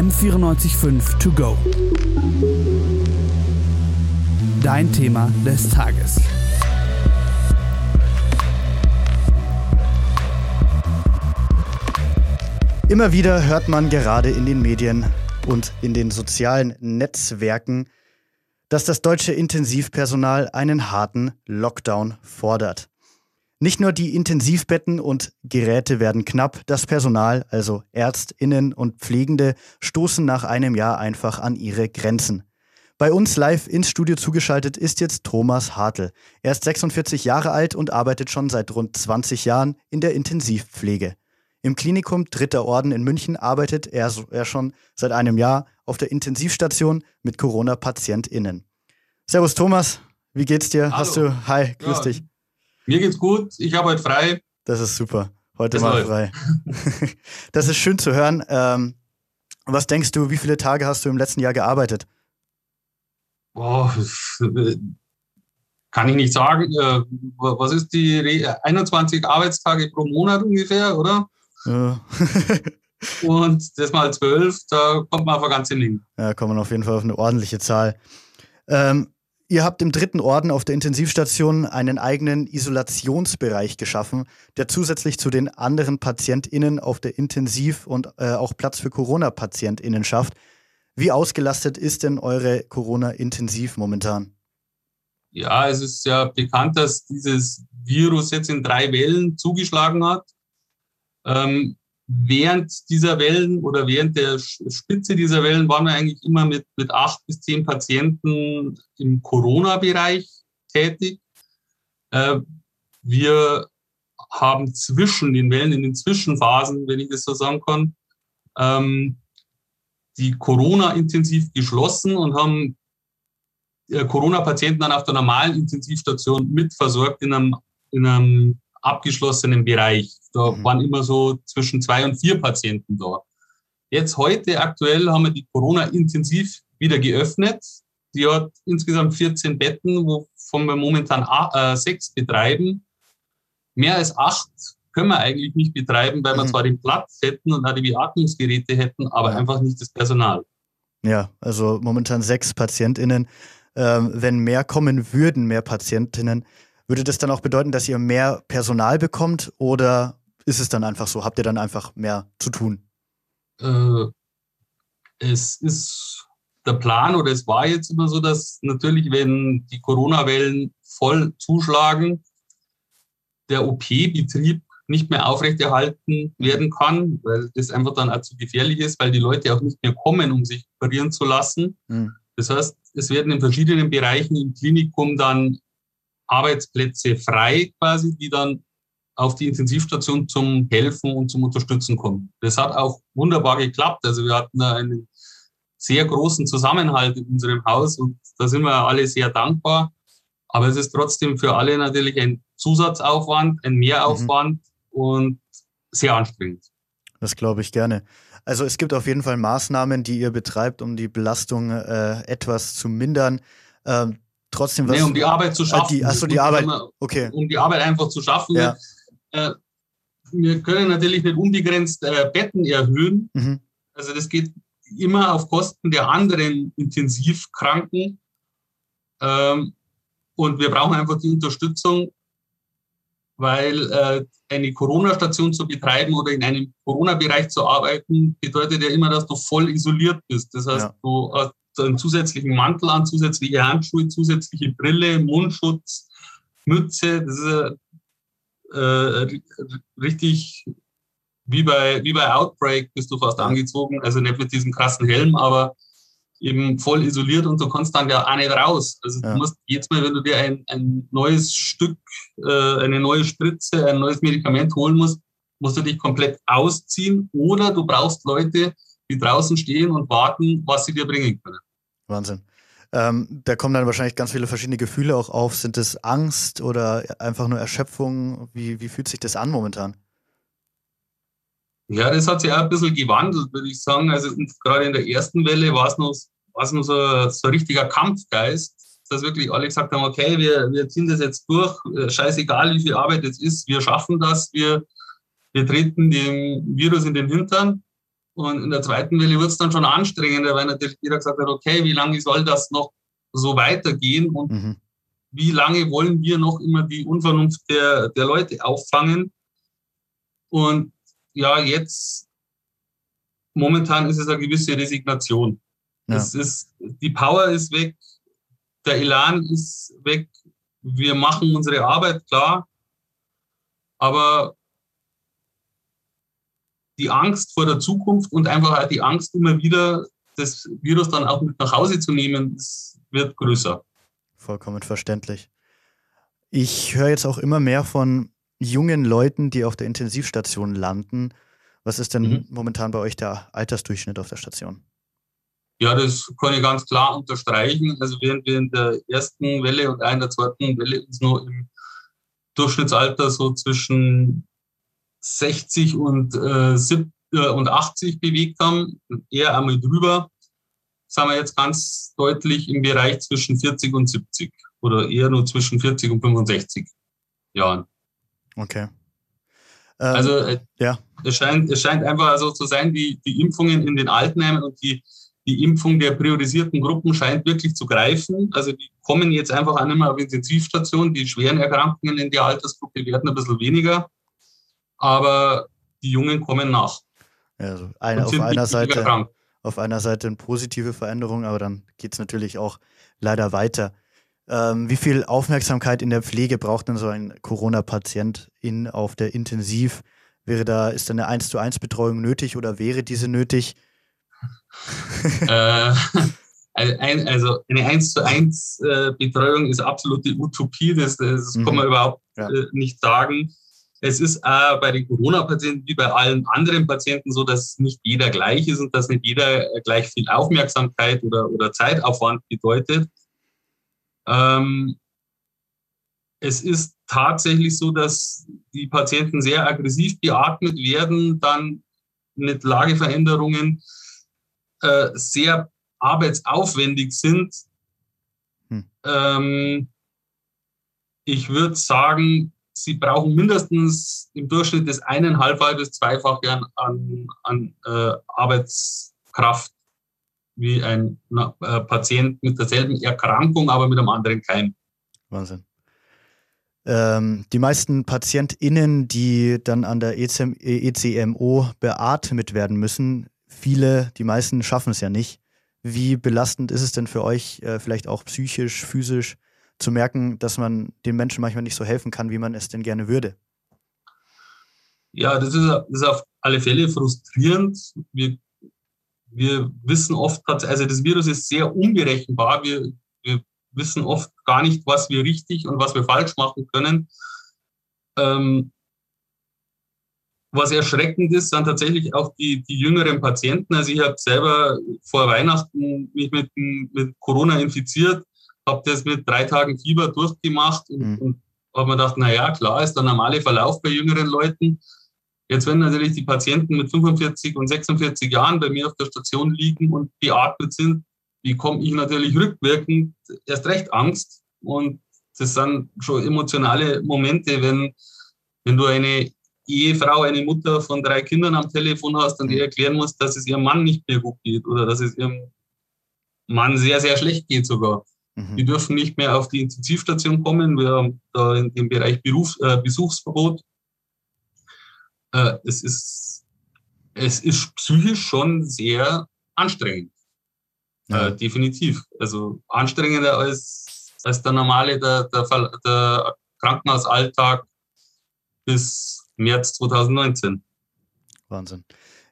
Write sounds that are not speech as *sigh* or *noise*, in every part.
M945 To Go. Dein Thema des Tages. Immer wieder hört man gerade in den Medien und in den sozialen Netzwerken, dass das deutsche Intensivpersonal einen harten Lockdown fordert. Nicht nur die Intensivbetten und Geräte werden knapp, das Personal, also Ärztinnen und Pflegende, stoßen nach einem Jahr einfach an ihre Grenzen. Bei uns live ins Studio zugeschaltet ist jetzt Thomas Hartl. Er ist 46 Jahre alt und arbeitet schon seit rund 20 Jahren in der Intensivpflege. Im Klinikum Dritter Orden in München arbeitet er, er schon seit einem Jahr auf der Intensivstation mit Corona-PatientInnen. Servus Thomas, wie geht's dir? Hallo. Hast du, hi, grüß ja, dich. Mir geht's gut, ich habe heute frei. Das ist super, heute das mal frei. *laughs* das ist schön zu hören. Ähm, was denkst du, wie viele Tage hast du im letzten Jahr gearbeitet? Boah, kann ich nicht sagen. Äh, was ist die 21 Arbeitstage pro Monat ungefähr, oder? Ja. *laughs* und das mal zwölf, da kommt man auf eine ganze Menge. Ja, kommt man auf jeden Fall auf eine ordentliche Zahl. Ähm, ihr habt im dritten Orden auf der Intensivstation einen eigenen Isolationsbereich geschaffen, der zusätzlich zu den anderen PatientInnen auf der Intensiv- und äh, auch Platz für Corona-PatientInnen schafft. Wie ausgelastet ist denn eure Corona-Intensiv momentan? Ja, es ist ja bekannt, dass dieses Virus jetzt in drei Wellen zugeschlagen hat. Ähm, während dieser Wellen oder während der Spitze dieser Wellen waren wir eigentlich immer mit, mit acht bis zehn Patienten im Corona-Bereich tätig. Äh, wir haben zwischen den Wellen, in den Zwischenphasen, wenn ich das so sagen kann, ähm, die Corona-intensiv geschlossen und haben äh, Corona-Patienten dann auf der normalen Intensivstation mitversorgt in einem, in einem abgeschlossenen Bereich. Da mhm. waren immer so zwischen zwei und vier Patienten da. Jetzt heute aktuell haben wir die Corona-Intensiv wieder geöffnet. Die hat insgesamt 14 Betten, wovon wir momentan äh, sechs betreiben. Mehr als acht können wir eigentlich nicht betreiben, weil wir mhm. zwar den Platz hätten und auch die Beatmungsgeräte hätten, aber einfach nicht das Personal. Ja, also momentan sechs PatientInnen. Ähm, wenn mehr kommen würden, mehr Patientinnen, würde das dann auch bedeuten, dass ihr mehr Personal bekommt oder ist es dann einfach so? Habt ihr dann einfach mehr zu tun? Äh, es ist der Plan oder es war jetzt immer so, dass natürlich, wenn die Corona-Wellen voll zuschlagen, der OP-Betrieb nicht mehr aufrechterhalten werden kann, weil das einfach dann auch zu gefährlich ist, weil die Leute auch nicht mehr kommen, um sich operieren zu lassen. Mhm. Das heißt, es werden in verschiedenen Bereichen im Klinikum dann Arbeitsplätze frei quasi, die dann auf die Intensivstation zum Helfen und zum Unterstützen kommen. Das hat auch wunderbar geklappt. Also wir hatten da einen sehr großen Zusammenhalt in unserem Haus und da sind wir alle sehr dankbar. Aber es ist trotzdem für alle natürlich ein Zusatzaufwand, ein Mehraufwand mhm. und sehr anstrengend. Das glaube ich gerne. Also es gibt auf jeden Fall Maßnahmen, die ihr betreibt, um die Belastung äh, etwas zu mindern. Ähm, trotzdem was. Nee, um die Arbeit zu schaffen. Die, achso, die Arbeit. Okay. Um die Arbeit einfach zu schaffen. Ja. Äh, wir können natürlich nicht unbegrenzt äh, Betten erhöhen. Mhm. Also das geht immer auf Kosten der anderen Intensivkranken. Ähm, und wir brauchen einfach die Unterstützung, weil äh, eine Corona-Station zu betreiben oder in einem Corona-Bereich zu arbeiten, bedeutet ja immer, dass du voll isoliert bist. Das heißt, ja. du hast einen zusätzlichen Mantel an, zusätzliche Handschuhe, zusätzliche Brille, Mundschutz, Mütze. Das ist äh, richtig wie bei, wie bei Outbreak bist du fast angezogen. Also nicht mit diesem krassen Helm, aber eben voll isoliert und du kannst dann ja auch nicht raus. Also ja. du musst jetzt mal, wenn du dir ein, ein neues Stück, äh, eine neue Spritze, ein neues Medikament holen musst, musst du dich komplett ausziehen oder du brauchst Leute, die draußen stehen und warten, was sie dir bringen können. Wahnsinn. Ähm, da kommen dann wahrscheinlich ganz viele verschiedene Gefühle auch auf. Sind es Angst oder einfach nur Erschöpfung? Wie, wie fühlt sich das an momentan? Ja, das hat sich auch ein bisschen gewandelt, würde ich sagen. Also gerade in der ersten Welle war es noch, war es noch so, so ein richtiger Kampfgeist, dass wirklich alle gesagt haben, okay, wir, wir ziehen das jetzt durch, äh, scheißegal wie viel Arbeit es ist, wir schaffen das, wir, wir treten dem Virus in den Hintern. Und in der zweiten Welle wird es dann schon anstrengender, weil natürlich jeder gesagt hat, okay, wie lange soll das noch so weitergehen und mhm. wie lange wollen wir noch immer die Unvernunft der, der Leute auffangen? Und ja, jetzt momentan ist es eine gewisse Resignation. Ja. Es ist, die Power ist weg, der Elan ist weg, wir machen unsere Arbeit klar, aber die Angst vor der Zukunft und einfach auch die Angst immer wieder, das Virus dann auch mit nach Hause zu nehmen, wird größer. Vollkommen verständlich. Ich höre jetzt auch immer mehr von jungen Leuten, die auf der Intensivstation landen. Was ist denn mhm. momentan bei euch der Altersdurchschnitt auf der Station? Ja, das kann ich ganz klar unterstreichen. Also während wir in der ersten Welle und in der zweiten Welle uns nur im Durchschnittsalter so zwischen 60 und, äh, 70, äh, und 80 bewegt haben, eher einmal drüber, sind wir jetzt ganz deutlich im Bereich zwischen 40 und 70 oder eher nur zwischen 40 und 65 Jahren. Okay. Ähm, also äh, ja. es, scheint, es scheint einfach so zu sein, die, die Impfungen in den Altenheimen und die die Impfung der priorisierten Gruppen scheint wirklich zu greifen. Also die kommen jetzt einfach auch nicht mehr auf Intensivstationen. Die schweren Erkrankungen in der Altersgruppe werden ein bisschen weniger, aber die Jungen kommen nach. Also eine, auf, einer Seite, auf einer Seite eine positive Veränderung, aber dann geht es natürlich auch leider weiter. Ähm, wie viel Aufmerksamkeit in der Pflege braucht denn so ein Corona-Patient in, auf der Intensiv? Wäre da, ist da eine 1 zu 1 Betreuung nötig oder wäre diese nötig? äh, *laughs* also eine 1 zu 1 äh, Betreuung ist absolute Utopie, das, das mhm. kann man überhaupt ja. Äh, nicht sagen. Es ist äh, bei den Corona-Patienten wie bei allen anderen Patienten so, dass nicht jeder gleich ist und dass nicht jeder gleich viel Aufmerksamkeit oder, oder Zeitaufwand bedeutet. Ähm, es ist tatsächlich so, dass die Patienten sehr aggressiv beatmet werden, dann mit Lageveränderungen äh, sehr arbeitsaufwendig sind. Hm. Ähm, ich würde sagen, sie brauchen mindestens im Durchschnitt das eineinhalb bis zweifache an, an, äh, Arbeitskraft wie ein na, äh, Patient mit derselben Erkrankung, aber mit einem anderen Keim. Wahnsinn. Ähm, die meisten PatientInnen, die dann an der ECM, ECMO beatmet werden müssen, viele, die meisten schaffen es ja nicht. Wie belastend ist es denn für euch, äh, vielleicht auch psychisch, physisch, zu merken, dass man den Menschen manchmal nicht so helfen kann, wie man es denn gerne würde? Ja, das ist, das ist auf alle Fälle frustrierend. Wir, wir wissen oft, also das Virus ist sehr unberechenbar. Wir, wir wissen oft gar nicht, was wir richtig und was wir falsch machen können. Ähm, was erschreckend ist, sind tatsächlich auch die, die jüngeren Patienten. Also ich habe selber vor Weihnachten mich mit, mit Corona infiziert, habe das mit drei Tagen Fieber durchgemacht und, mhm. und habe mir gedacht, na ja, klar ist der normale Verlauf bei jüngeren Leuten. Jetzt, wenn natürlich die Patienten mit 45 und 46 Jahren bei mir auf der Station liegen und beatmet sind, bekomme ich natürlich rückwirkend erst recht Angst. Und das sind schon emotionale Momente, wenn, wenn du eine Ehefrau, eine Mutter von drei Kindern am Telefon hast und die mhm. erklären muss, dass es ihrem Mann nicht mehr gut geht oder dass es ihrem Mann sehr, sehr schlecht geht sogar. Mhm. Die dürfen nicht mehr auf die Intensivstation kommen. Wir haben da in dem Bereich Beruf, äh, Besuchsverbot. Äh, es, ist, es ist psychisch schon sehr anstrengend. Ja. Äh, definitiv. Also anstrengender als, als der normale, der, der, der Krankenhausalltag bis März 2019. Wahnsinn.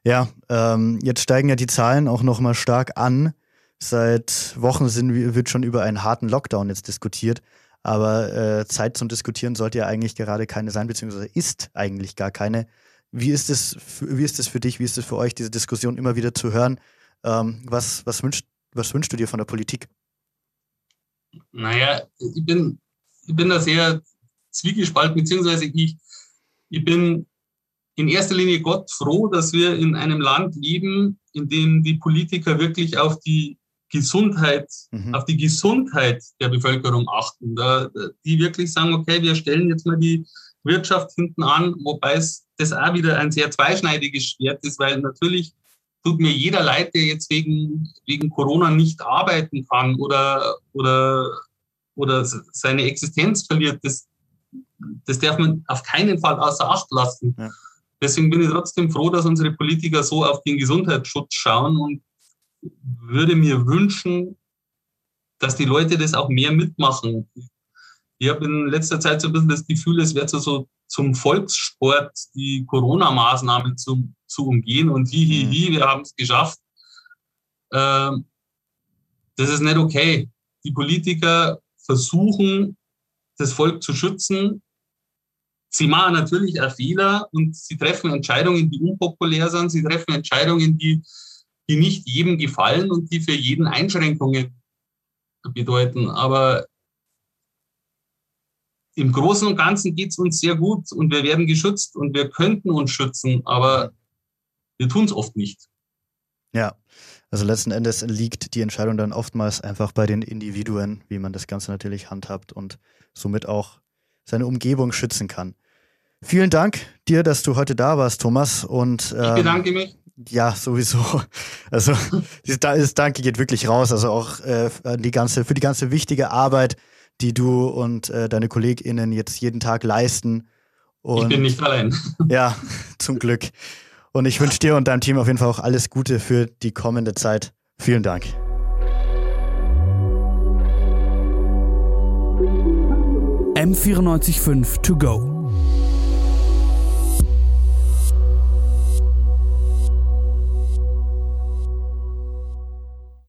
Ja, ähm, jetzt steigen ja die Zahlen auch nochmal stark an. Seit Wochen sind, wird schon über einen harten Lockdown jetzt diskutiert. Aber äh, Zeit zum Diskutieren sollte ja eigentlich gerade keine sein, beziehungsweise ist eigentlich gar keine. Wie ist es, wie ist es für dich, wie ist es für euch, diese Diskussion immer wieder zu hören? Ähm, was, was, wünschst, was wünschst du dir von der Politik? Naja, ich bin, ich bin da sehr zwiegespalten, beziehungsweise ich, ich bin in erster Linie Gott froh, dass wir in einem Land leben, in dem die Politiker wirklich auf die Gesundheit, mhm. auf die Gesundheit der Bevölkerung achten. Da, die wirklich sagen, okay, wir stellen jetzt mal die Wirtschaft hinten an, wobei es das auch wieder ein sehr zweischneidiges Schwert ist, weil natürlich tut mir jeder leid, der jetzt wegen, wegen Corona nicht arbeiten kann oder, oder, oder seine Existenz verliert. Das, das darf man auf keinen Fall außer Acht lassen. Ja. Deswegen bin ich trotzdem froh, dass unsere Politiker so auf den Gesundheitsschutz schauen und würde mir wünschen, dass die Leute das auch mehr mitmachen. Ich habe in letzter Zeit so ein bisschen das Gefühl, es wird so, so zum Volkssport, die Corona-Maßnahmen zu, zu umgehen und hi, hi, hi, wir haben es geschafft. Ähm, das ist nicht okay. Die Politiker versuchen, das Volk zu schützen. Sie machen natürlich auch Fehler und sie treffen Entscheidungen, die unpopulär sind. Sie treffen Entscheidungen, die, die nicht jedem gefallen und die für jeden Einschränkungen bedeuten. Aber im Großen und Ganzen geht es uns sehr gut und wir werden geschützt und wir könnten uns schützen, aber wir tun es oft nicht. Ja, also letzten Endes liegt die Entscheidung dann oftmals einfach bei den Individuen, wie man das Ganze natürlich handhabt und somit auch seine Umgebung schützen kann. Vielen Dank dir, dass du heute da warst, Thomas. Und, ähm, ich bedanke mich. Ja, sowieso. Also das Danke geht wirklich raus. Also auch äh, die ganze, für die ganze wichtige Arbeit, die du und äh, deine KollegInnen jetzt jeden Tag leisten. Und, ich bin nicht allein. *laughs* Ja, zum Glück. Und ich wünsche dir und deinem Team auf jeden Fall auch alles Gute für die kommende Zeit. Vielen Dank. M945 to go.